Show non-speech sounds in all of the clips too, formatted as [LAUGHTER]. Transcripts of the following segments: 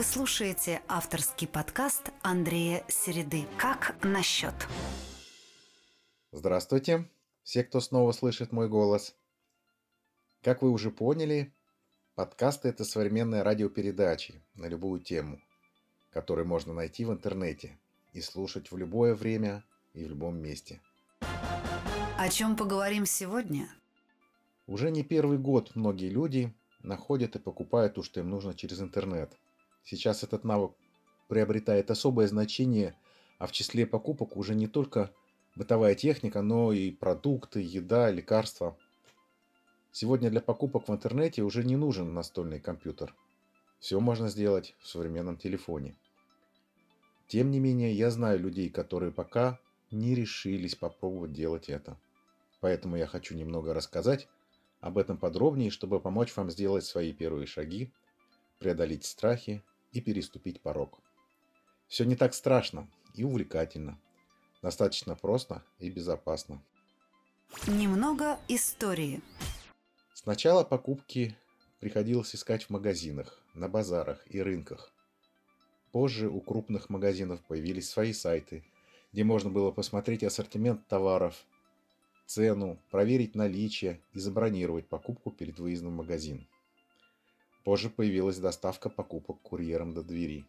Вы слушаете авторский подкаст Андрея Середы «Как насчет?». Здравствуйте, все, кто снова слышит мой голос. Как вы уже поняли, подкасты – это современные радиопередачи на любую тему, которые можно найти в интернете и слушать в любое время и в любом месте. О чем поговорим сегодня? Уже не первый год многие люди находят и покупают то, что им нужно через интернет. Сейчас этот навык приобретает особое значение, а в числе покупок уже не только бытовая техника, но и продукты, еда, лекарства. Сегодня для покупок в интернете уже не нужен настольный компьютер. Все можно сделать в современном телефоне. Тем не менее, я знаю людей, которые пока не решились попробовать делать это. Поэтому я хочу немного рассказать об этом подробнее, чтобы помочь вам сделать свои первые шаги, преодолеть страхи и переступить порог. Все не так страшно и увлекательно. Достаточно просто и безопасно. Немного истории. Сначала покупки приходилось искать в магазинах, на базарах и рынках. Позже у крупных магазинов появились свои сайты, где можно было посмотреть ассортимент товаров, цену, проверить наличие и забронировать покупку перед выездом в магазин. Позже появилась доставка покупок курьером до двери.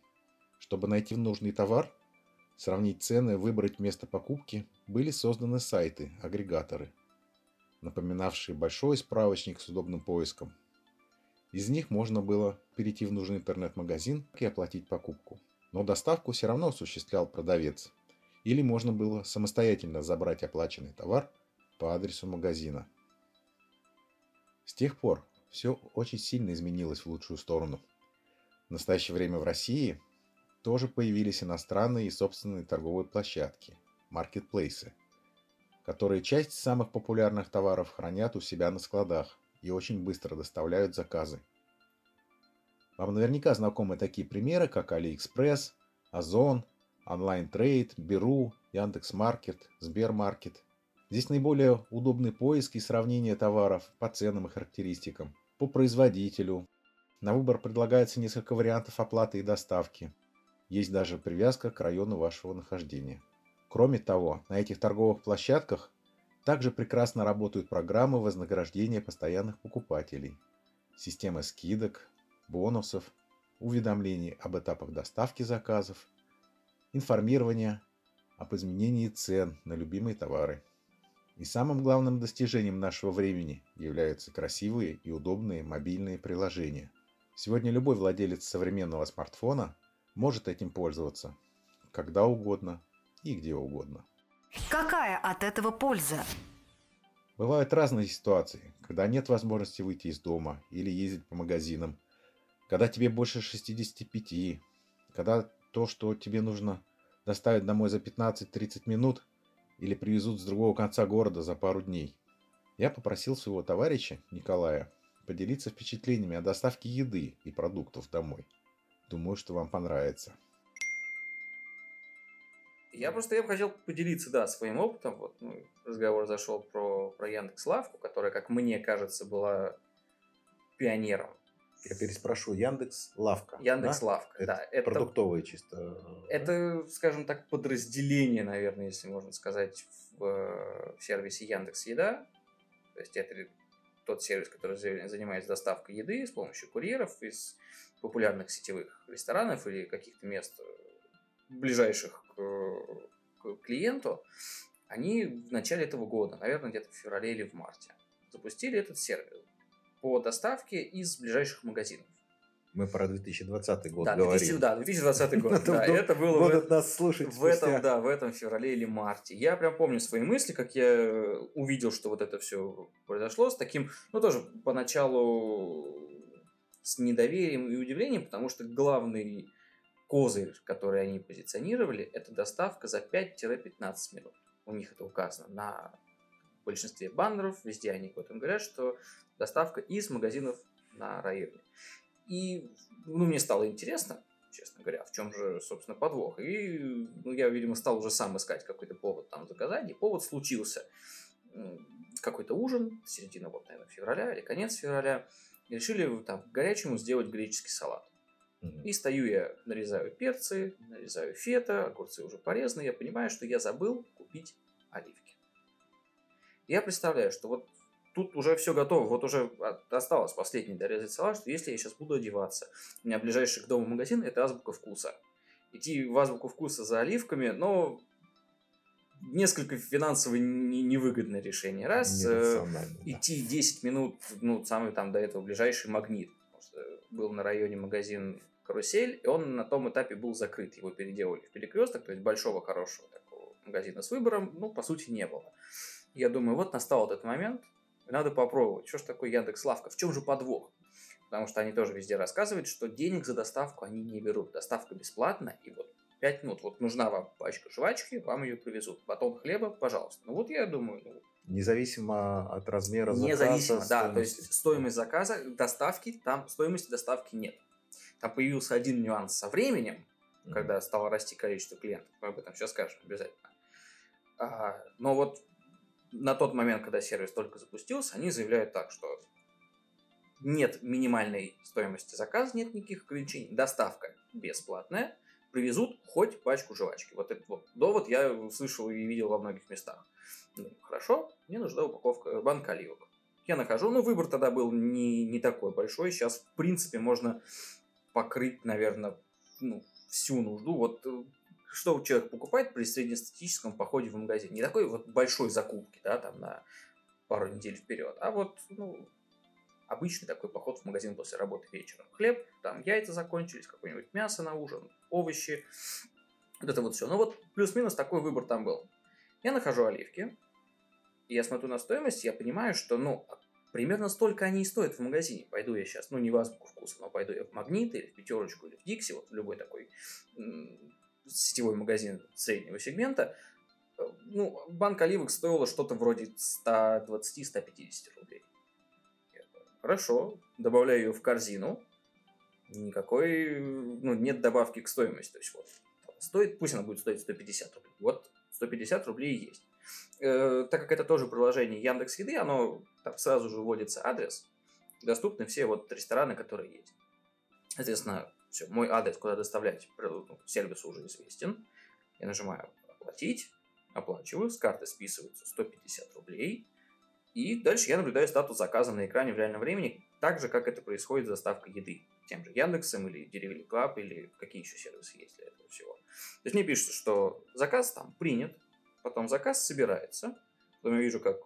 Чтобы найти нужный товар, сравнить цены, выбрать место покупки, были созданы сайты, агрегаторы, напоминавшие большой справочник с удобным поиском. Из них можно было перейти в нужный интернет-магазин и оплатить покупку. Но доставку все равно осуществлял продавец. Или можно было самостоятельно забрать оплаченный товар по адресу магазина. С тех пор все очень сильно изменилось в лучшую сторону. В настоящее время в России тоже появились иностранные и собственные торговые площадки, маркетплейсы, которые часть самых популярных товаров хранят у себя на складах и очень быстро доставляют заказы. Вам наверняка знакомы такие примеры, как AliExpress, Озон, Trade, Беру, Яндекс.Маркет, Сбермаркет Здесь наиболее удобный поиск и сравнение товаров по ценам и характеристикам, по производителю. На выбор предлагается несколько вариантов оплаты и доставки. Есть даже привязка к району вашего нахождения. Кроме того, на этих торговых площадках также прекрасно работают программы вознаграждения постоянных покупателей, система скидок, бонусов, уведомлений об этапах доставки заказов, информирование об изменении цен на любимые товары. И самым главным достижением нашего времени являются красивые и удобные мобильные приложения. Сегодня любой владелец современного смартфона может этим пользоваться когда угодно и где угодно. Какая от этого польза? Бывают разные ситуации, когда нет возможности выйти из дома или ездить по магазинам, когда тебе больше 65, когда то, что тебе нужно доставить домой за 15-30 минут, или привезут с другого конца города за пару дней. Я попросил своего товарища, Николая, поделиться впечатлениями о доставке еды и продуктов домой. Думаю, что вам понравится. Я просто я бы хотел поделиться, да, своим опытом. Вот ну, разговор зашел про, про Яндекс Лавку, которая, как мне кажется, была пионером я переспрошу, Яндекс Лавка. Яндекс да? Лавка, это да. Это продуктовое чисто. Это, скажем так, подразделение, наверное, если можно сказать, в, э, в сервисе Яндекс Еда. То есть это тот сервис, который занимается доставкой еды с помощью курьеров из популярных сетевых ресторанов или каких-то мест э, ближайших к, к клиенту. Они в начале этого года, наверное, где-то в феврале или в марте, запустили этот сервис по доставке из ближайших магазинов. Мы про 2020 год да, говорим. 2000, да, 2020 [LAUGHS] год. да, это было будут в, нас слушать в этом, да, в этом феврале или марте. Я прям помню свои мысли, как я увидел, что вот это все произошло с таким, ну тоже поначалу с недоверием и удивлением, потому что главный козырь, который они позиционировали, это доставка за 5-15 минут. У них это указано на большинстве баннеров, везде они об этом говорят, что доставка из магазинов на районе. И ну, мне стало интересно, честно говоря, в чем же, собственно, подвох. И ну, я, видимо, стал уже сам искать какой-то повод там заказать, и повод случился. Какой-то ужин, середина, вот, наверное, февраля или конец февраля, и решили там горячему сделать греческий салат. И стою я, нарезаю перцы, нарезаю фета, огурцы уже порезаны, я понимаю, что я забыл купить оливки. Я представляю, что вот тут уже все готово, вот уже осталось последний дорезать салат, что если я сейчас буду одеваться, у меня ближайший к дому магазин – это азбука вкуса. Идти в азбуку вкуса за оливками, но несколько финансово невыгодное решение. Раз, э, идти 10 минут, ну, самый там до этого ближайший магнит. Был на районе магазин «Карусель», и он на том этапе был закрыт. Его переделали в перекресток, то есть большого хорошего такого магазина с выбором, ну, по сути, не было. Я думаю, вот настал этот момент, надо попробовать. Что ж такое Яндекс Лавка? В чем же подвох? Потому что они тоже везде рассказывают, что денег за доставку они не берут. Доставка бесплатна, и вот 5 минут. Вот нужна вам пачка жвачки, вам ее привезут. Батон хлеба, пожалуйста. Ну вот я думаю, ну, Независимо от размера заказа. Независимо, да. То есть стоимость заказа, доставки, там стоимости доставки нет. Там появился один нюанс со временем, mm-hmm. когда стало расти количество клиентов. Мы об этом сейчас скажем обязательно. А, но вот на тот момент, когда сервис только запустился, они заявляют так, что нет минимальной стоимости заказа, нет никаких ограничений, доставка бесплатная, привезут хоть пачку жвачки. Вот этот вот довод я слышал и видел во многих местах. Ну, хорошо, мне нужна упаковка банка оливок. Я нахожу, ну, выбор тогда был не, не такой большой. Сейчас, в принципе, можно покрыть, наверное, ну, всю нужду. Вот э, что человек покупает при среднестатистическом походе в магазин. Не такой вот большой закупки, да, там на пару недель вперед, а вот, ну, обычный такой поход в магазин после работы вечером. Хлеб, там яйца закончились, какое-нибудь мясо на ужин, овощи, вот это вот все. Ну вот плюс-минус такой выбор там был. Я нахожу оливки, я смотрю на стоимость, я понимаю, что, ну, примерно столько они и стоят в магазине. Пойду я сейчас, ну, не в азбуку вкуса, но пойду я в Магнит или в Пятерочку или в Дикси, вот в любой такой сетевой магазин среднего сегмента, э, ну, банк оливок стоила что-то вроде 120-150 рублей. Хорошо, добавляю ее в корзину. Никакой, ну, нет добавки к стоимости. То есть вот, стоит, пусть она будет стоить 150 рублей. Вот 150 рублей есть. Э, так как это тоже приложение Яндекс Еды, оно там сразу же вводится адрес, доступны все вот рестораны, которые есть. Соответственно, все, мой адрес, куда доставлять, ну, сервис уже известен. Я нажимаю «Оплатить», оплачиваю, с карты списываются 150 рублей. И дальше я наблюдаю статус заказа на экране в реальном времени, так же, как это происходит с доставкой еды. Тем же Яндексом или Delivery Club или какие еще сервисы есть для этого всего. То есть мне пишут, что заказ там принят, потом заказ собирается, потом я вижу, как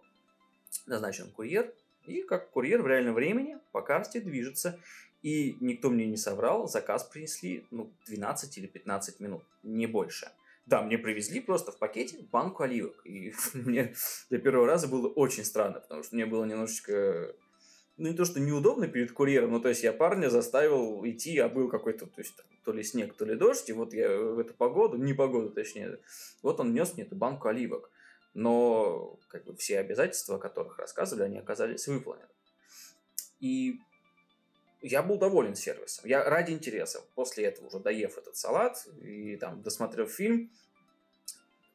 назначен курьер, и как курьер в реальном времени по карте движется и никто мне не соврал, заказ принесли ну, 12 или 15 минут, не больше. Да, мне привезли просто в пакете банку оливок. И [LAUGHS] мне для первого раза было очень странно, потому что мне было немножечко ну, не то, что неудобно перед курьером, но то есть я парня заставил идти, а был какой-то, то есть то ли снег, то ли дождь, и вот я в эту погоду, не погоду точнее, вот он нес мне эту банку оливок. Но как бы все обязательства, о которых рассказывали, они оказались выполнены. И я был доволен сервисом. Я ради интереса, после этого уже доев этот салат и там досмотрев фильм,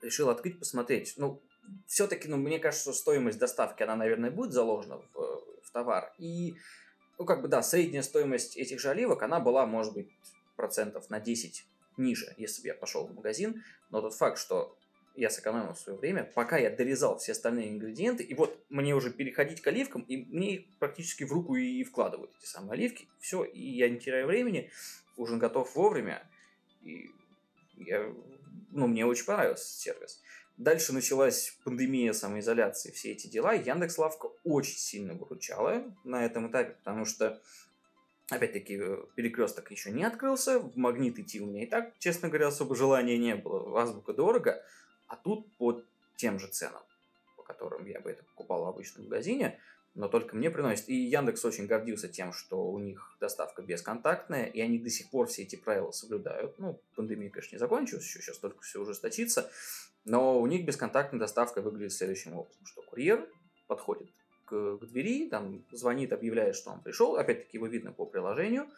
решил открыть, посмотреть. Ну, все-таки, ну, мне кажется, что стоимость доставки, она, наверное, будет заложена в, в товар. И, ну, как бы, да, средняя стоимость этих же оливок, она была, может быть, процентов на 10 ниже, если бы я пошел в магазин. Но тот факт, что я сэкономил свое время, пока я дорезал все остальные ингредиенты, и вот мне уже переходить к оливкам, и мне их практически в руку и вкладывают эти самые оливки, все, и я не теряю времени, ужин готов вовремя, и я, ну, мне очень понравился сервис. Дальше началась пандемия самоизоляции, все эти дела. Яндекс Лавка очень сильно выручала на этом этапе, потому что, опять-таки, перекресток еще не открылся, в магнит идти у меня и так, честно говоря, особо желания не было. Азбука дорого, а тут по тем же ценам, по которым я бы это покупал в обычном магазине, но только мне приносит. И Яндекс очень гордился тем, что у них доставка бесконтактная, и они до сих пор все эти правила соблюдают. Ну, пандемия, конечно, не закончилась, еще сейчас только все ужесточится, но у них бесконтактная доставка выглядит следующим образом, что курьер подходит к, к двери, там звонит, объявляет, что он пришел, опять-таки его видно по приложению,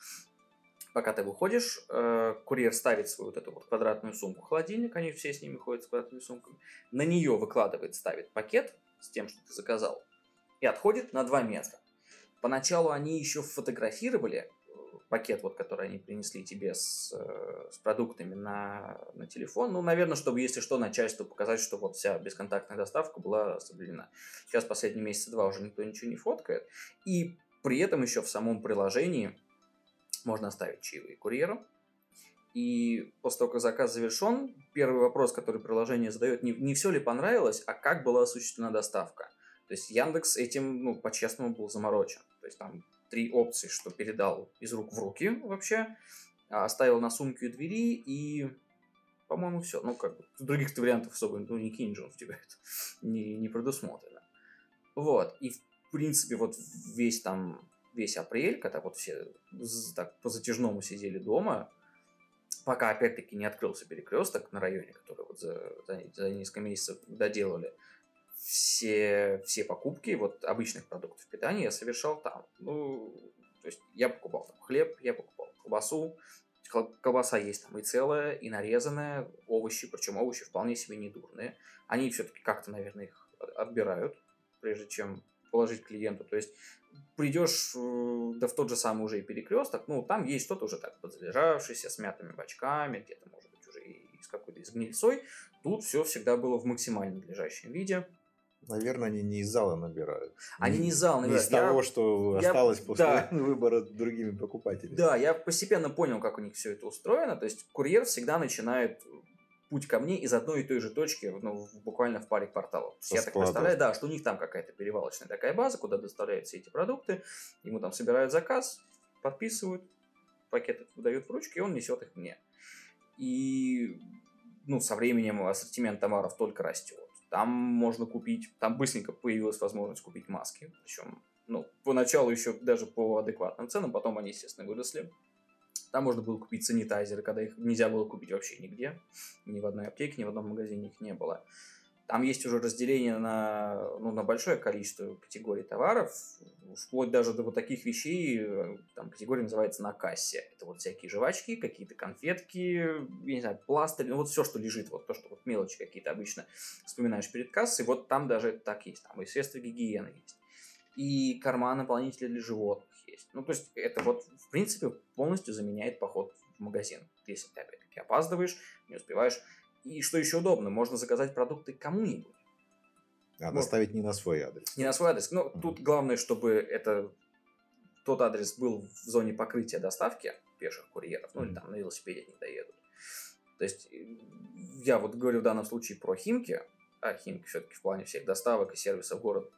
пока ты выходишь, э, курьер ставит свою вот эту вот квадратную сумку холодильник, они все с ними ходят с квадратными сумками, на нее выкладывает, ставит пакет с тем, что ты заказал, и отходит на два метра. Поначалу они еще фотографировали э, пакет, вот, который они принесли тебе с, э, с продуктами на, на телефон. Ну, наверное, чтобы, если что, начальству показать, что вот вся бесконтактная доставка была соблюдена. Сейчас последние месяца два уже никто ничего не фоткает. И при этом еще в самом приложении можно оставить чаевые курьеру. И после того, как заказ завершен, первый вопрос, который приложение задает, не, не все ли понравилось, а как была осуществлена доставка. То есть Яндекс этим, ну, по-честному был заморочен. То есть там три опции, что передал из рук в руки вообще, а оставил на сумке у двери и, по-моему, все. Ну, как бы, других вариантов особо, ну, не кинь же он в тебя это [LAUGHS] не, не предусмотрено. Вот, и в принципе вот весь там, весь апрель, когда вот все так по затяжному сидели дома, пока опять-таки не открылся перекресток на районе, который вот за, за, за несколько месяцев доделали, все, все покупки вот обычных продуктов питания я совершал там. Ну, то есть я покупал там хлеб, я покупал колбасу, колбаса есть там и целая, и нарезанная, овощи, причем овощи вполне себе не дурные. Они все-таки как-то, наверное, их отбирают, прежде чем положить клиенту. То есть придешь э, да в тот же самый уже и перекресток, ну, там есть что-то уже так подзалежавшееся, с мятыми бачками, где-то, может быть, уже и с какой-то из гнильцой. Тут все всегда было в максимально надлежащем виде. Наверное, они не из зала набирают. Они не, из зала набирают. Не из я, того, что я, осталось после да. [LAUGHS] выбора другими покупателями. Да, я постепенно понял, как у них все это устроено. То есть курьер всегда начинает путь ко мне из одной и той же точки, ну, буквально в паре кварталов. я так представляю, да, что у них там какая-то перевалочная такая база, куда доставляют все эти продукты, ему там собирают заказ, подписывают, пакет выдают в ручки, и он несет их мне. И ну, со временем ассортимент товаров только растет. Там можно купить, там быстренько появилась возможность купить маски. Причем, ну, поначалу еще даже по адекватным ценам, потом они, естественно, выросли. Там можно было купить санитайзеры, когда их нельзя было купить вообще нигде. Ни в одной аптеке, ни в одном магазине их не было. Там есть уже разделение на, ну, на большое количество категорий товаров, вплоть даже до вот таких вещей, там категория называется на кассе. Это вот всякие жвачки, какие-то конфетки, я не знаю, пластырь, ну вот все, что лежит, вот то, что вот мелочи какие-то обычно вспоминаешь перед кассой, вот там даже так есть, там и средства гигиены есть, и корма наполнители для животных есть. Ну, то есть это вот, в принципе, полностью заменяет поход в магазин. Если ты, опять-таки, опаздываешь, не успеваешь, и что еще удобно, можно заказать продукты кому-нибудь. А вот. доставить не на свой адрес. Не на свой адрес. Но mm тут главное, чтобы это тот адрес был в зоне покрытия доставки пеших курьеров, ну mm или там на велосипеде не доедут. То есть я вот говорю в данном случае про Химки, а Химки все-таки в плане всех доставок и сервисов город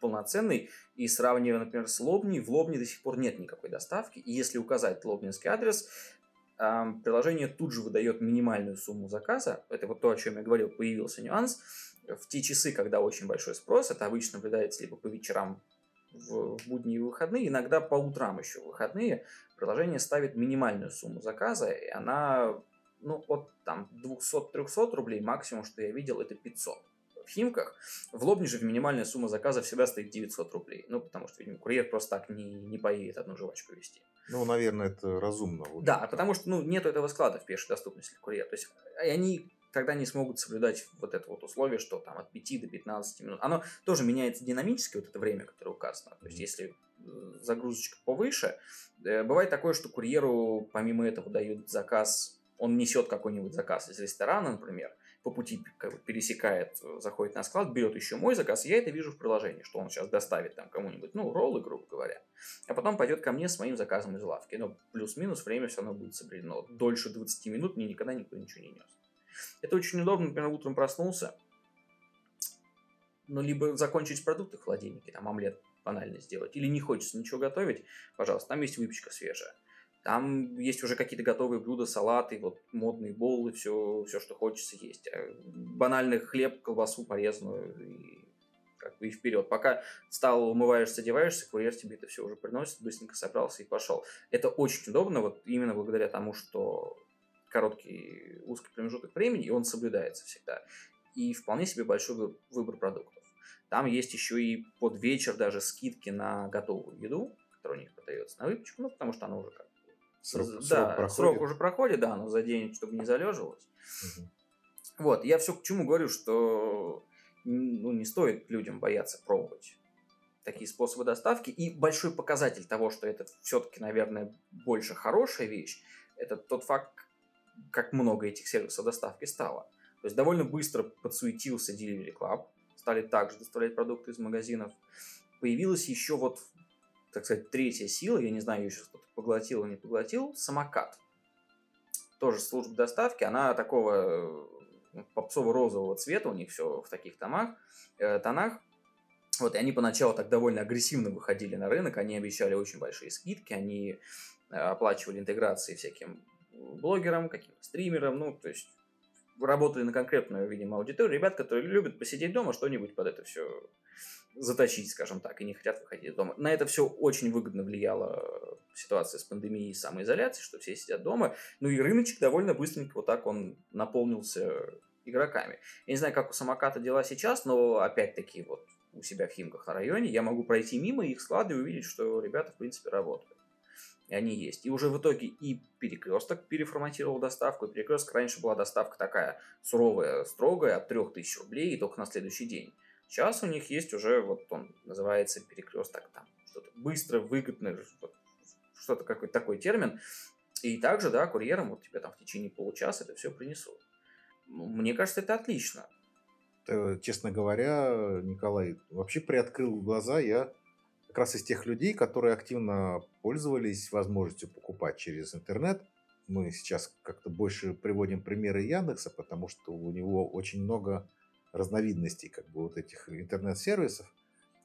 полноценный, и сравнивая, например, с Лобней, в Лобне до сих пор нет никакой доставки, и если указать лобнинский адрес, приложение тут же выдает минимальную сумму заказа. Это вот то, о чем я говорил, появился нюанс. В те часы, когда очень большой спрос, это обычно наблюдается либо по вечерам в будни и выходные, иногда по утрам еще в выходные, приложение ставит минимальную сумму заказа, и она ну, от там 200-300 рублей максимум, что я видел, это 500 в Химках. В Лобне же минимальная сумма заказа всегда стоит 900 рублей. Ну, потому что, видимо, курьер просто так не, не поедет одну жвачку вести. Ну, наверное, это разумно. Да, потому что ну, нет этого склада в пешей доступности для курьера. То есть они тогда не смогут соблюдать вот это вот условие, что там от 5 до 15 минут. Оно тоже меняется динамически, вот это время, которое указано. То есть, если э, загрузочка повыше, э, бывает такое, что курьеру помимо этого дают заказ, он несет какой-нибудь заказ из ресторана, например, по пути как бы, пересекает, э, заходит на склад, берет еще мой заказ, я это вижу в приложении, что он сейчас доставит там кому-нибудь, ну, роллы, грубо говоря, а потом пойдет ко мне с моим заказом из лавки. Но плюс-минус время все равно будет соблюдено. Дольше 20 минут мне никогда никто ничего не нес. Это очень удобно, например, утром проснулся, ну, либо закончить продукты в холодильнике, там, омлет банально сделать, или не хочется ничего готовить, пожалуйста, там есть выпечка свежая там есть уже какие-то готовые блюда, салаты, вот модные боллы, все, все, что хочется есть. Э, банальный хлеб, колбасу порезанную и как бы и вперед. Пока встал, умываешься, одеваешься, курьер тебе это все уже приносит, быстренько собрался и пошел. Это очень удобно, вот именно благодаря тому, что короткий узкий промежуток времени, и он соблюдается всегда. И вполне себе большой выбор продуктов. Там есть еще и под вечер даже скидки на готовую еду, которая у них продается на выпечку, ну, потому что она уже как Срок, да, срок, проходит. срок уже проходит, да, но за день, чтобы не залеживалось. Угу. Вот, я все к чему говорю, что ну, не стоит людям бояться пробовать такие способы доставки. И большой показатель того, что это все-таки, наверное, больше хорошая вещь, это тот факт, как много этих сервисов доставки стало. То есть довольно быстро подсуетился Delivery Club, стали также доставлять продукты из магазинов. Появилась еще вот, так сказать, третья сила, я не знаю, ее сейчас кто-то поглотил или не поглотил, самокат. Тоже служба доставки, она такого э, попсово-розового цвета, у них все в таких томах, э, тонах. Вот, и они поначалу так довольно агрессивно выходили на рынок, они обещали очень большие скидки, они э, оплачивали интеграции всяким блогерам, каким-то стримерам, ну, то есть работали на конкретную, видимо, аудиторию, ребят, которые любят посидеть дома, что-нибудь под это все заточить, скажем так, и не хотят выходить из дома. На это все очень выгодно влияла ситуация с пандемией и самоизоляцией, что все сидят дома. Ну и рыночек довольно быстренько вот так он наполнился игроками. Я не знаю, как у самоката дела сейчас, но опять-таки вот у себя в Химках на районе я могу пройти мимо их склада и увидеть, что ребята в принципе работают. И они есть. И уже в итоге и перекресток переформатировал доставку. И перекресток раньше была доставка такая суровая, строгая, от 3000 рублей и только на следующий день. Сейчас у них есть уже, вот он называется перекресток там, что-то быстро, выгодно, что-то какой-то такой термин. И также, да, курьерам вот тебе там в течение получаса это все принесут. Ну, мне кажется, это отлично. Э, честно говоря, Николай, вообще приоткрыл глаза я как раз из тех людей, которые активно пользовались возможностью покупать через интернет. Мы сейчас как-то больше приводим примеры Яндекса, потому что у него очень много разновидностей как бы вот этих интернет-сервисов.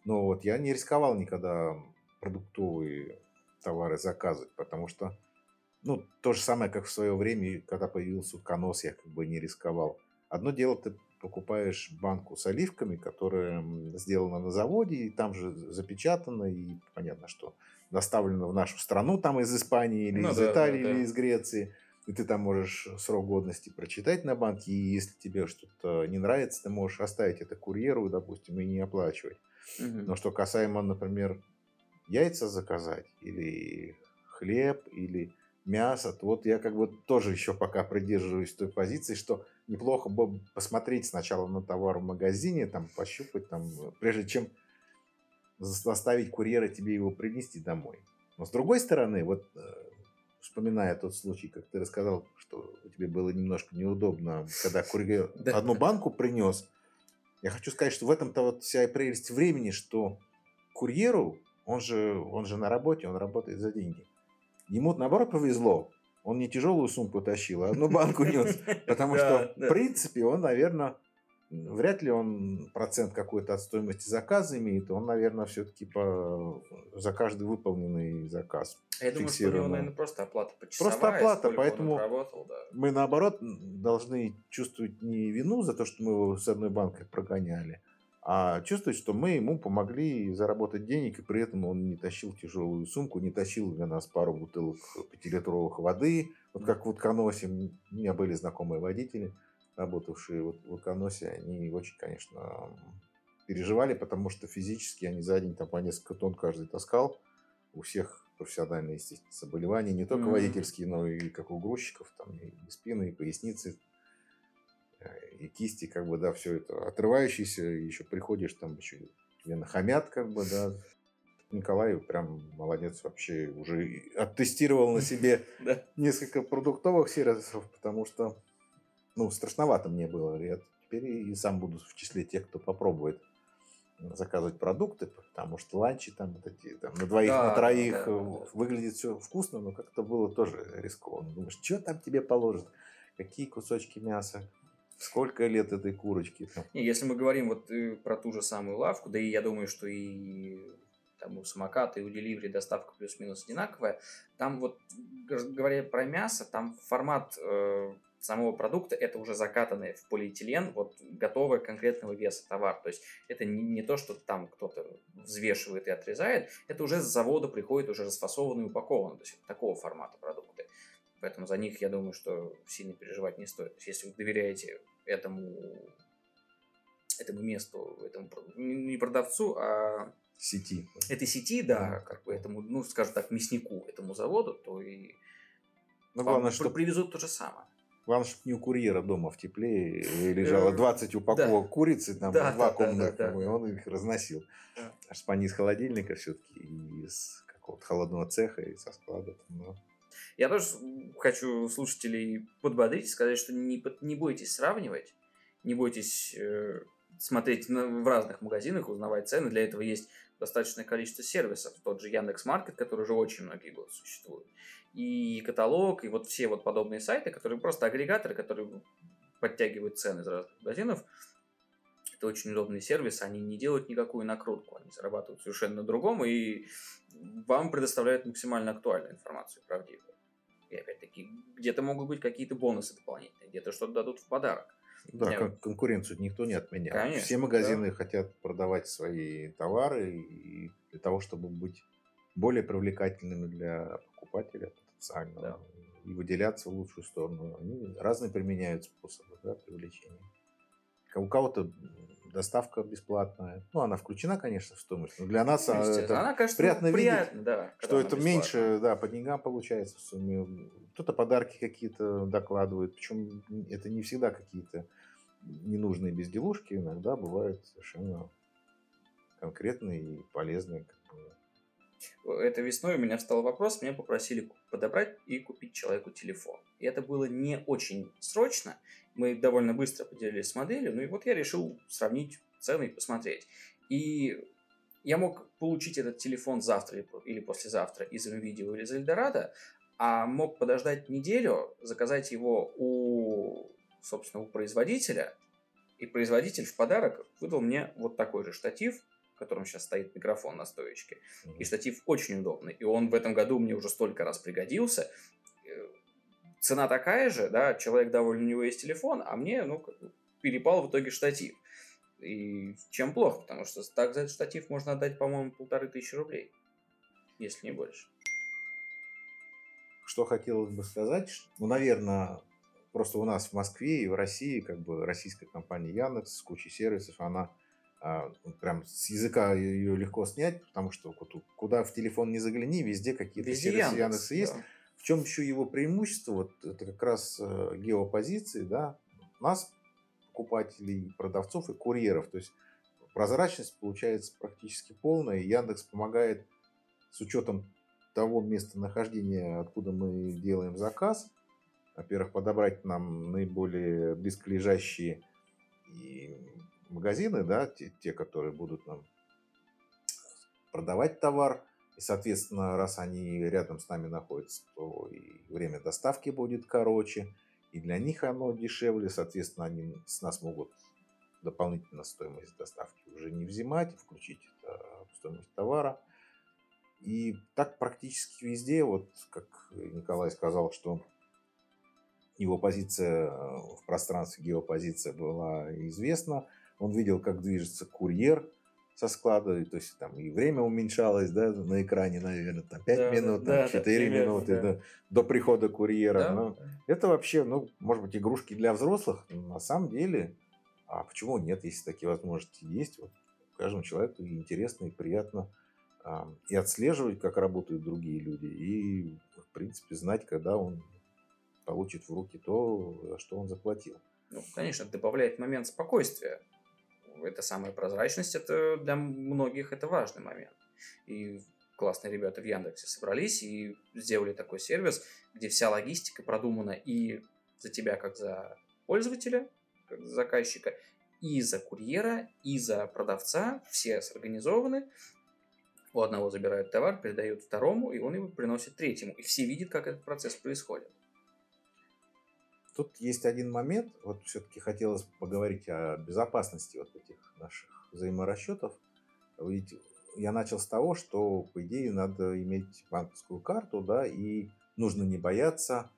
Но вот я не рисковал никогда продуктовые товары заказывать, потому что ну, то же самое, как в свое время, когда появился утконос, я как бы не рисковал. Одно дело, ты покупаешь банку с оливками, которая сделана на заводе, и там же запечатана, и понятно, что доставлена в нашу страну, там из Испании, или ну, из да, Италии, да, да. или из Греции. И ты там можешь срок годности прочитать на банке, и если тебе что-то не нравится, ты можешь оставить это курьеру, допустим, и не оплачивать. Угу. Но что касаемо, например, яйца заказать, или хлеб, или мясо, то вот я как бы тоже еще пока придерживаюсь той позиции, что неплохо бы посмотреть сначала на товар в магазине, там, пощупать, там, прежде чем заставить курьера тебе его принести домой. Но с другой стороны, вот э, вспоминая тот случай, как ты рассказал, что тебе было немножко неудобно, когда [LAUGHS] курьер одну банку принес, я хочу сказать, что в этом-то вот вся прелесть времени, что курьеру, он же, он же на работе, он работает за деньги. Ему, наоборот, повезло. Он не тяжелую сумку тащил, а одну [LAUGHS] банку нес. Потому что, в принципе, он, наверное, вряд ли он процент какой-то от стоимости заказа имеет. Он, наверное, все-таки по... за каждый выполненный заказ а Я думаю, что у него, наверное, просто оплата почасовая. Просто оплата, поэтому да. мы, наоборот, должны чувствовать не вину за то, что мы его с одной банкой прогоняли, а чувствовать, что мы ему помогли заработать денег, и при этом он не тащил тяжелую сумку, не тащил для нас пару бутылок пятилитровых воды. Вот как в Утконосе, у меня были знакомые водители, работавшие вот в Утконосе, они очень, конечно, переживали, потому что физически они за день там по несколько тонн каждый таскал. У всех профессиональные, естественно, заболевания, не только mm-hmm. водительские, но и как у грузчиков, там и спины, и поясницы, и кисти, как бы, да, все это отрывающиеся, еще приходишь, там еще тебе нахамят, как бы, да. Николай прям молодец вообще, уже оттестировал на себе [LAUGHS] несколько продуктовых сервисов, потому что, ну, страшновато мне было. Я теперь и сам буду в числе тех, кто попробует заказывать продукты, потому что ланчи там вот эти там, на двоих, да, на троих да, да, да. выглядит все вкусно, но как-то было тоже рискованно. Думаешь, что там тебе положат? Какие кусочки мяса? Сколько лет этой курочки? Не, если мы говорим вот э, про ту же самую лавку, да и я думаю, что и там у самоката и у деливери доставка плюс-минус одинаковая, там вот, говоря про мясо, там формат э, самого продукта это уже закатанный в полиэтилен, вот готовый конкретного веса товар. То есть это не, не то, что там кто-то взвешивает и отрезает, это уже с завода приходит уже расфасованный и упакован. То есть такого формата продукты. Поэтому за них, я думаю, что сильно переживать не стоит. То есть, если вы доверяете этому, этому месту, этому не продавцу, а сети. Этой сети, да, как бы этому, ну, скажем так, мяснику, этому заводу, то и ну, главное, что привезут то же самое. Главное, чтобы не у курьера дома в тепле лежало 20 упаковок Да. курицы, там Да, да, вакуумных, да, да, да. и он их разносил. Да. Чтобы они из холодильника все-таки, и из какого-то холодного цеха, и со склада. там, ну. Я тоже хочу слушателей подбодрить, сказать, что не, не бойтесь сравнивать, не бойтесь э, смотреть на- в разных магазинах, узнавать цены. Для этого есть достаточное количество сервисов. Тот же Яндекс.Маркет, который уже очень многие годы существует. И каталог, и вот все вот подобные сайты, которые просто агрегаторы, которые подтягивают цены из разных магазинов. Это очень удобный сервис, они не делают никакую накрутку, они зарабатывают совершенно на другом, и вам предоставляют максимально актуальную информацию, правдивую. И опять-таки, где-то могут быть какие-то бонусы дополнительные, где-то что-то дадут в подарок. Да, кон- конкуренцию никто не отменял. Конечно, Все магазины хотят продавать свои товары и для того, чтобы быть более привлекательными для покупателя потенциального Да. и выделяться в лучшую сторону. Они разные применяют способы да, привлечения. У кого-то доставка бесплатная. Ну, она включена, конечно, в стоимость, но для нас а, это Она, кажется, приятно ну, видеть, приятно, да. что это бесплатная. меньше, да, по деньгам получается в сумме. Кто-то подарки какие-то докладывает, причем это не всегда какие-то ненужные безделушки, иногда бывают совершенно конкретные и полезные. как бы. Это весной у меня встал вопрос, меня попросили подобрать и купить человеку телефон. И это было не очень срочно, мы довольно быстро поделились с моделью, ну и вот я решил сравнить цены и посмотреть. И я мог получить этот телефон завтра или по- или послезавтра из видео или из Эльдорадо, а мог подождать неделю, заказать его у, собственно, у производителя, и производитель в подарок выдал мне вот такой же штатив, котором сейчас стоит микрофон на стоечке. И штатив очень удобный. И он в этом году мне уже столько раз пригодился. Э, Цена такая же, да, человек доволен, у него есть телефон, а мне, ну, как бы перепал в итоге штатив. И чем плохо, потому что так за этот штатив можно отдать, по-моему, полторы тысячи рублей. Если не больше. Что хотелось бы сказать, ну, наверное, просто у нас в Москве и в России, как бы российская компания Яндекс с кучей сервисов, она прям с языка ее легко снять, потому что куда в телефон не загляни, везде какие-то Везде сервисы Яндекс. Яндекса есть. да. В чем еще его преимущество? Вот это как раз э, геопозиции, да, нас, покупателей, продавцов и курьеров. То есть прозрачность получается практически полная. Яндекс помогает с учетом того местонахождения, откуда мы делаем заказ. Во-первых, подобрать нам наиболее близколежащие и магазины, да, те, те, которые будут нам продавать товар. И, соответственно, раз они рядом с нами находятся, то и время доставки будет короче, и для них оно дешевле. Соответственно, они с нас могут дополнительно стоимость доставки уже не взимать, включить это в стоимость товара. И так практически везде, вот как Николай сказал, что его позиция э, в пространстве, геопозиция была известна. Он видел, как движется курьер со склада, то есть там и время уменьшалось, да, на экране, наверное, там 5 Да, да, минут, да, там, да, 4 примерно, минуты да. до, до прихода курьера. Да, Ну, да. это вообще, ну, может быть, игрушки для взрослых, но на самом деле, а почему нет, если такие возможности есть? Вот каждому человеку интересно, и приятно а, и отслеживать, как работают другие люди, и, в принципе, знать, когда он получит в руки то, что он заплатил. Ну, конечно, добавляет момент спокойствия. Это самая прозрачность, это для многих это важный момент. И классные ребята в Яндексе собрались и сделали такой сервис, где вся логистика продумана и за тебя, как за пользователя, как за заказчика, и за курьера, и за продавца. Все сорганизованы. У одного забирают товар, передают второму, и он его приносит третьему. И все видят, как этот процесс происходит. Тут есть один момент, вот все-таки хотелось поговорить о безопасности вот этих наших взаиморасчетов. Ведь я начал с того, что, по идее, надо иметь банковскую карту, да, и нужно не бояться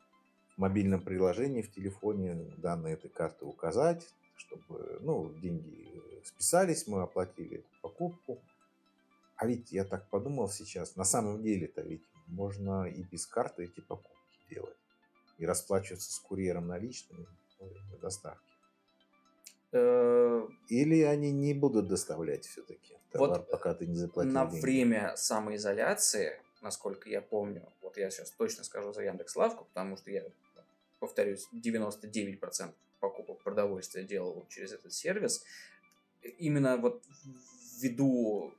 в мобильном приложении, в телефоне данные этой карты указать, чтобы, ну, деньги списались, мы оплатили эту покупку. А ведь я так подумал сейчас, на самом деле-то ведь можно и без карты эти покупки делать и расплачиваться с курьером наличными время доставки. Э, Или они не будут доставлять все-таки товар, Вот пока ты не заплатил На деньги? время самоизоляции, насколько я помню, вот я сейчас точно скажу за Яндекс Лавку, потому что я повторюсь, 99% покупок продовольствия делал через этот сервис. Именно вот ввиду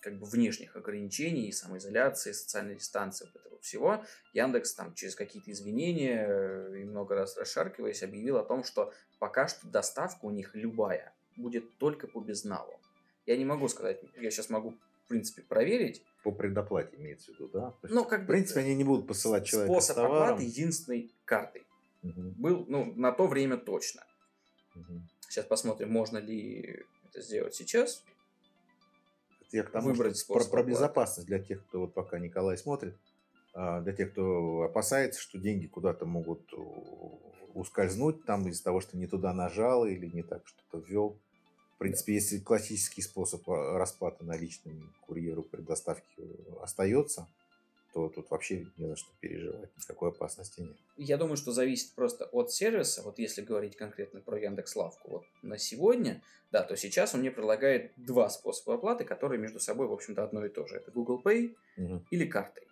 как бы внешних ограничений, самоизоляции, социальной дистанции, вот этого всего, Яндекс там через какие-то извинения э, и много раз расшаркиваясь объявил о том, что пока что доставка у них любая будет только по безналу. Я не могу сказать, я сейчас могу в принципе проверить. По предоплате имеется в виду, да? Ну, как в принципе, они не будут посылать человека Способ с товаром. оплаты единственной картой. Мгм, Был, ну, на то время точно. мгм. Сейчас посмотрим, можно ли это сделать сейчас. Я к тому, Выбрать что про, про безопасность для тех, кто вот пока Николай смотрит, а, для тех, кто опасается, что деньги куда-то могут у- ускользнуть там из-за того, что не туда нажал или не так что-то ввел. В принципе, если классический способ а, расплаты наличными курьеру при доставке остается, то тут вообще не за что переживать, никакой опасности нет. Я думаю, что зависит просто от сервиса. Вот если говорить конкретно про Яндекс Лавку, вот на сегодня, да, то сейчас он мне предлагает два способа оплаты, которые между собой, в общем-то, одно и то же. Это Google Pay Мгм. или картой.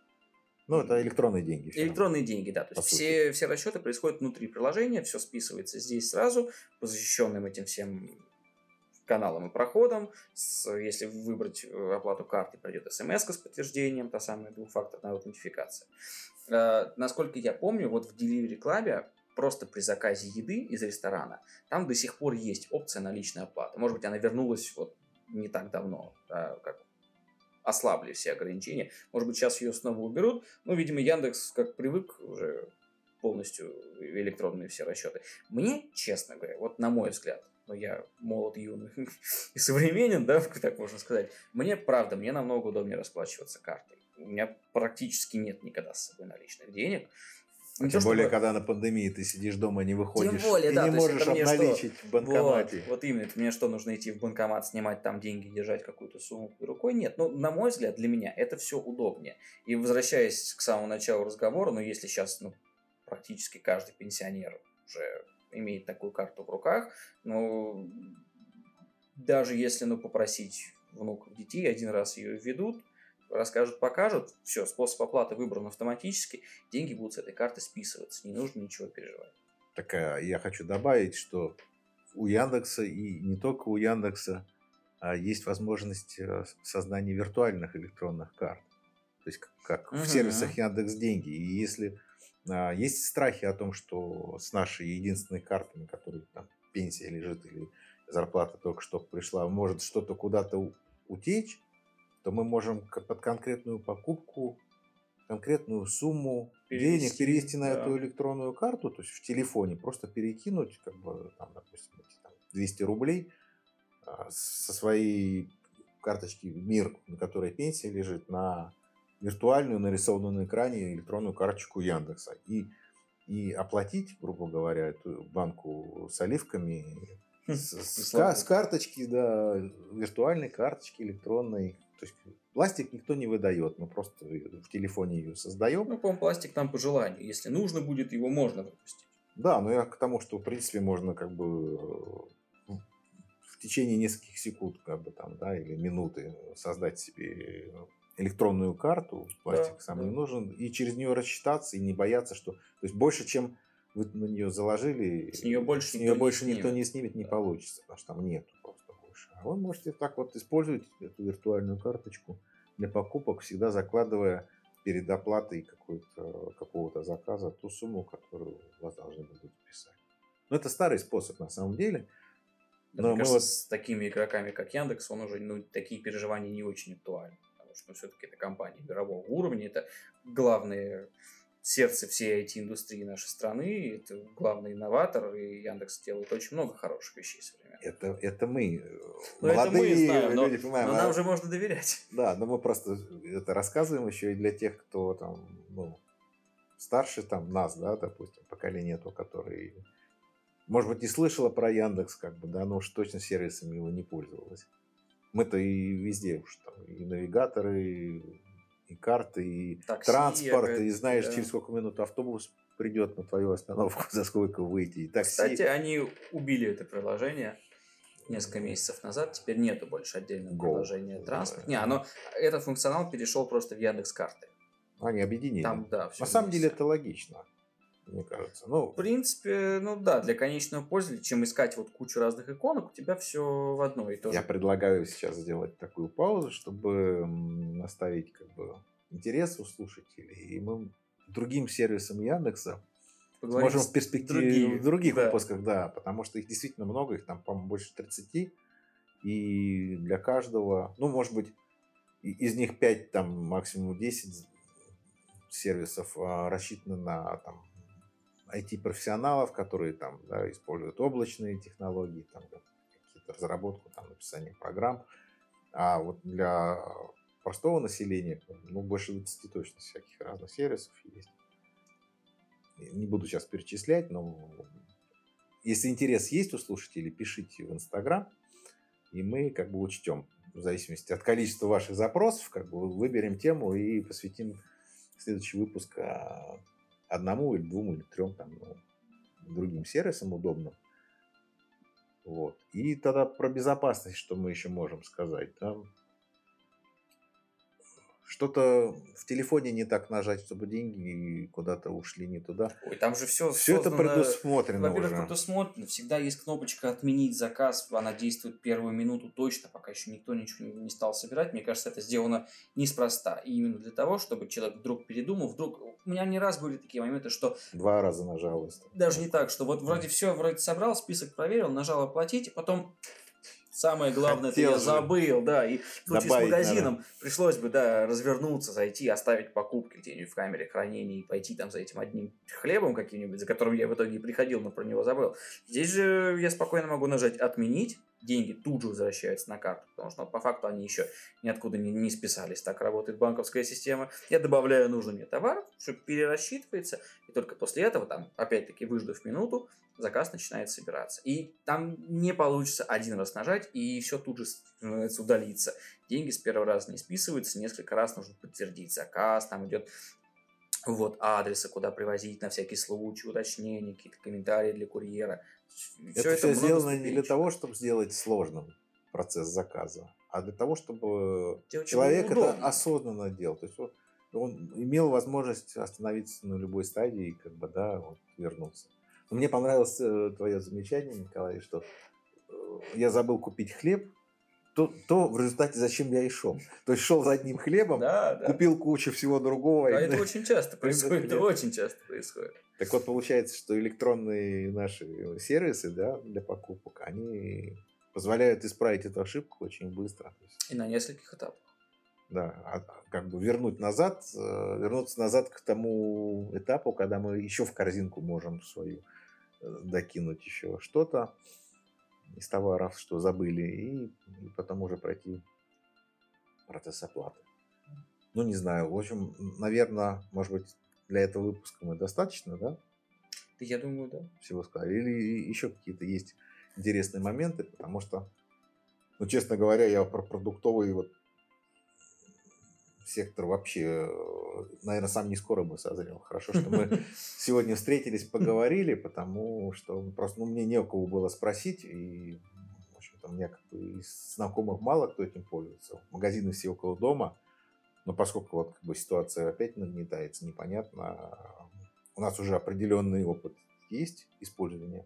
Ну, это электронные деньги. равно. Электронные деньги, да. То есть все, все расчеты происходят внутри приложения, все списывается здесь сразу, по защищенным этим всем каналам и проходам. С- если выбрать э, оплату карты, пройдет смс с подтверждением, та самая двухфакторная аутентификация. Э, насколько я помню, вот в Delivery Club просто при заказе еды из ресторана, там до сих пор есть опция наличной оплаты. Может быть, она вернулась вот не так давно, да, как ослабли все ограничения. Может быть, сейчас ее снова уберут. Ну, видимо, Яндекс, как привык, уже полностью электронные все расчеты. Мне, честно говоря, вот на мой взгляд, но я молод, юный [LAUGHS] и современен, да, [LAUGHS] так можно сказать, мне, правда, мне намного удобнее расплачиваться картой. У меня практически нет никогда с собой наличных денег. Не Тем более, чтобы- когда на пандемии ты сидишь дома, не выходишь более, и да, не можешь мне что? обналичить в банкомате. Вот, вот именно, это мне что, нужно идти в банкомат, снимать там деньги, держать какую-то сумму рукой? Нет, ну, на мой взгляд, для меня это все удобнее. И возвращаясь к самому началу разговора, ну, если сейчас, ну, практически каждый пенсионер уже имеет такую карту в руках, ну, даже если, ну, попросить внуков детей, один раз ее введут, расскажут, покажут, все, способ оплаты выбран автоматически, деньги будут с этой карты списываться, не нужно ничего переживать. Так а, я хочу добавить, что у Яндекса и не только у Яндекса а, есть возможность э, создания виртуальных электронных карт. То есть как, Мгм. в сервисах Яндекс Деньги. И если а, есть страхи о том, что с нашей единственной картами, которые там пенсия лежит или зарплата только что пришла, может что-то куда-то утечь, то мы можем под конкретную покупку конкретную сумму денег Перевести, перевести на да. эту электронную карту, то есть в телефоне, просто перекинуть, как бы, там, допустим, эти, там, 200 рублей а, со своей карточки МИР, на которой пенсия лежит, на виртуальную, нарисованную на экране электронную карточку Яндекса. И, и оплатить, грубо говоря, эту банку с оливками с, с ка- с карточки, да, виртуальной карточки электронной. Пластик никто не выдает, мы просто в телефоне ее создаем. Ну, по-моему, пластик там по желанию. Если нужно будет, его можно выпустить. Да, но я к тому, что в принципе можно как бы э, в течение нескольких секунд, как бы там, да, или минуты создать себе электронную карту, пластик Да, сам да. не нужен, и через нее рассчитаться и не бояться, что, то есть больше, чем вы на нее заложили, С неё больше с никто нее не больше никто снимет. не снимет, не Да. получится, потому что там нету просто больше. А вы можете так вот использовать эту виртуальную карточку для покупок, всегда закладывая перед оплатой какого-то заказа ту сумму, которую вас должны будут писать. Но это старый способ на самом деле. Да, Но мне кажется, вот- с такими игроками, как Яндекс, он уже, ну, такие переживания не очень актуальны. Потому что, ну, все-таки это компания мирового уровня, это главное сердце всей IT-индустрии нашей страны, это главный инноватор, и Яндекс делает очень много хороших вещей современных. Это, это мы, э, Ну, это мы молодые знаем, но- люди, понимаем. Но а- нам же можно доверять. Да, но мы просто это рассказываем еще и для тех, кто там, ну, старше там нас, да, допустим, поколение то, который, может быть, не слышала про Яндекс, как бы, да, но уж точно сервисами его не пользовалась. Мы-то и везде уж там, и навигаторы, и карты, и Такси, транспорт, опять, и знаешь, да. через сколько минут автобус придет на твою остановку, [LAUGHS] за сколько выйти, и такси. Кстати, они убили это приложение несколько месяцев назад. Теперь нету больше отдельного Go. приложения транспорт. Не, оно, этот функционал перешел просто в Яндекс карты. Они объединили. Там, да, всё На самом деле вместе. это логично. Мне кажется. Ну, В принципе, ну да, для конечного пользователя, чем искать вот кучу разных иконок, у тебя все в одной и то я предлагаю сейчас сделать такую паузу, чтобы м, оставить как бы интерес у слушателей. И мы другим сервисам Яндекса Поговорим Можем с в перспективе другими. в других Да. выпусках, да, потому что их действительно много, их там, по-моему, больше 30, и для каждого, ну, может быть, из них 5, там, максимум 10 сервисов а, рассчитаны на там, IT-профессионалов, которые там да, используют облачные технологии, там, какие-то разработку, там, написание программ. А вот для простого населения, ну, больше 20 точно всяких разных сервисов есть. Не буду сейчас перечислять, но если интерес есть у слушателей, пишите в Инстаграм, и мы как бы учтем в зависимости от количества ваших запросов, как бы выберем тему и посвятим следующий выпуск а, одному или двум или трем там, ну, другим сервисам удобным. Вот. И тогда про безопасность, что мы еще можем сказать. да. Что-то в телефоне не так нажать, чтобы деньги куда-то ушли не туда. Ой, там же все Все это предусмотрено Во-первых, уже. предусмотрено. Всегда есть кнопочка «Отменить заказ». Она действует первую минуту точно, пока еще никто ничего не- стал собирать. Мне кажется, это сделано неспроста. И именно для того, чтобы человек вдруг передумал, вдруг... У меня не раз были такие моменты, что Два раза нажал. даже не так, что вот вроде все, вроде собрал, список проверил, нажал оплатить, потом самое главное, это Хотел я же забыл, да, и в случае с магазином пришлось бы, да, развернуться, зайти, оставить покупки где-нибудь в камере хранения и пойти там за этим одним хлебом каким-нибудь, за которым я в итоге и приходил, но про него забыл. Здесь же я спокойно могу нажать «Отменить», деньги тут же возвращаются на карту, потому что ну, по факту они еще ниоткуда не, не списались. Так работает банковская система. Я добавляю нужный мне товар, все перерасчитывается, и только после этого, там, опять-таки, выждав минуту, заказ начинает собираться. И там не получится один раз нажать, и все тут же удалится. Деньги с первого раза не списываются, несколько раз нужно подтвердить заказ, там идет вот адреса, куда привозить на всякий случай, уточнения, какие-то комментарии для курьера. Это все много сделано не для того, чтобы сделать сложным процесс заказа, а для того, чтобы Делать человек это осознанно делал. То есть он, он имел возможность остановиться на любой стадии и как бы, да, вот, вернуться. Но мне понравилось э, твое замечание, Николай, что э, я забыл купить хлеб, то, то в результате зачем я и шел. То есть шел за одним хлебом, Да, да. купил кучу всего другого. Да, и- это [LAUGHS] очень часто происходит, это очень часто происходит. Так вот, получается, что электронные наши сервисы да, для покупок, они позволяют исправить эту ошибку очень быстро. И на нескольких этапах. да, а- как бы вернуть назад, э, вернуться назад к тому этапу, когда мы еще в корзинку можем свою э, докинуть еще что-то из товаров, что забыли, и, и потом уже пройти процесс оплаты. Ну, не знаю. В общем, наверное, может быть, для этого выпуска мы достаточно, да? Я думаю, да. всего сказали. Или еще какие-то есть интересные моменты, потому что, ну, честно говоря, я про продуктовый вот сектор вообще, наверное, сам не скоро бы созрел. Хорошо, что мы [LAUGHS] сегодня встретились, поговорили, потому что просто ну, мне не у кого было спросить, и, в общем-то, у меня как бы из знакомых мало кто этим пользуется. Магазины все около дома, но поскольку вот как бы ситуация опять нагнетается, непонятно, у нас уже определенный опыт есть использования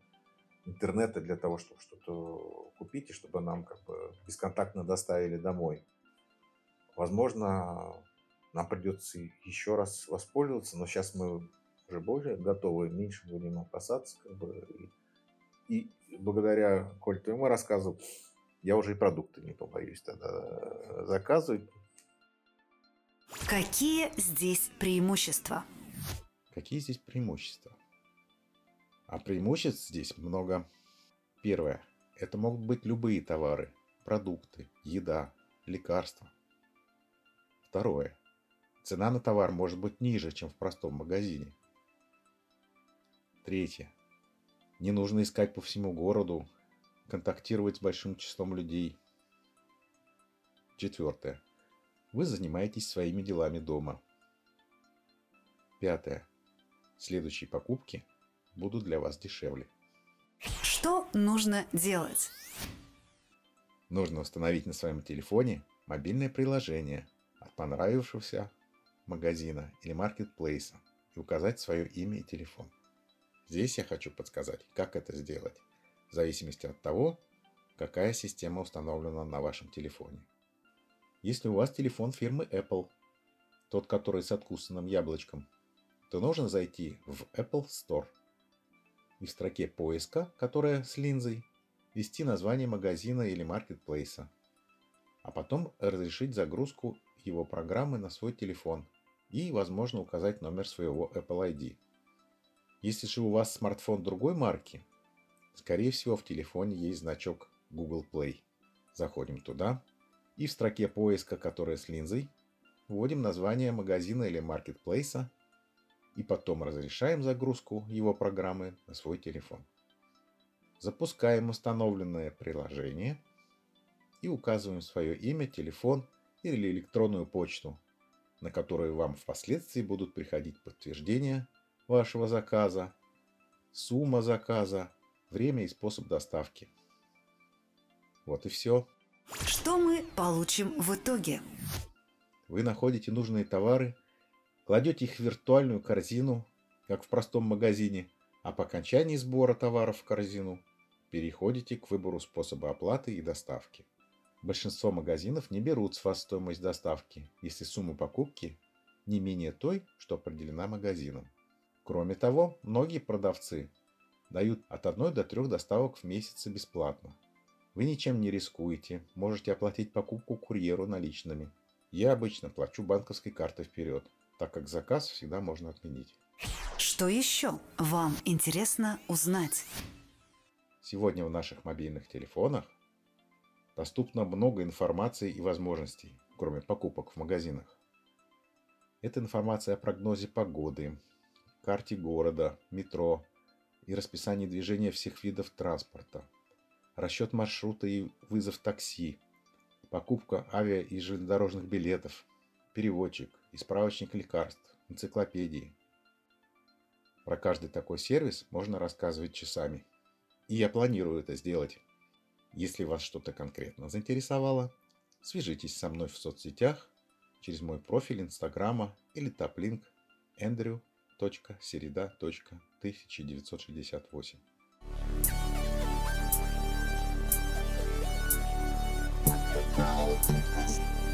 интернета для того, чтобы что-то купить и чтобы нам как бы бесконтактно доставили домой. Возможно, нам придется еще раз воспользоваться, но сейчас мы уже более готовы, меньше будем опасаться. Как бы, и, и благодаря, Коль, твоему рассказу, я уже и продукты не побоюсь тогда заказывать. Какие здесь преимущества? Какие здесь преимущества? А преимуществ здесь много. Первое. Это могут быть любые товары, продукты, еда, лекарства. Второе. Цена на товар может быть ниже, чем в простом магазине. Третье. Не нужно искать по всему городу, контактировать с большим числом людей. Четвертое. Вы занимаетесь своими делами дома. Пятое. Следующие покупки будут для вас дешевле. Что нужно делать? Нужно установить на своем телефоне мобильное приложение от понравившегося магазина или маркетплейса и указать свое имя и телефон. Здесь я хочу подсказать, как это сделать, в зависимости от того, какая система установлена на вашем телефоне. Если у вас телефон фирмы Apple, тот, который с откусанным яблочком, то нужно зайти в Apple Store и в строке поиска, которая с линзой, ввести название магазина или маркетплейса, а потом разрешить загрузку его программы на свой телефон и, возможно, указать номер своего Apple ID. Если же у вас смартфон другой марки, скорее всего в телефоне есть значок Google Play. Заходим туда и в строке поиска, которая с линзой, вводим название магазина или маркетплейса и потом разрешаем загрузку его программы на свой телефон. Запускаем установленное приложение и указываем свое имя, телефон или электронную почту, на которую вам впоследствии будут приходить подтверждения вашего заказа, сумма заказа, время и способ доставки. Вот и все. Что мы получим в итоге? Вы находите нужные товары, кладете их в виртуальную корзину, как в простом магазине, а по окончании сбора товаров в корзину переходите к выбору способа оплаты и доставки. Большинство магазинов не берут с вас стоимость доставки, если сумма покупки не менее той, что определена магазином. Кроме того, многие продавцы дают от 1 до 3 доставок в месяц бесплатно. Вы ничем не рискуете, можете оплатить покупку курьеру наличными. Я обычно плачу банковской картой вперед, так как заказ всегда можно отменить. Что еще вам интересно узнать? Сегодня в наших мобильных телефонах доступно много информации и возможностей, кроме покупок в магазинах. Это информация о прогнозе погоды, карте города, метро и расписании движения всех видов транспорта, расчет маршрута и вызов такси, покупка авиа и железнодорожных билетов, переводчик и справочник лекарств, энциклопедии. Про каждый такой сервис можно рассказывать часами – и я планирую это сделать. Если вас что-то конкретно заинтересовало, свяжитесь со мной в соцсетях через мой профиль инстаграма или топлинк andrew.sereda.1968. Bye.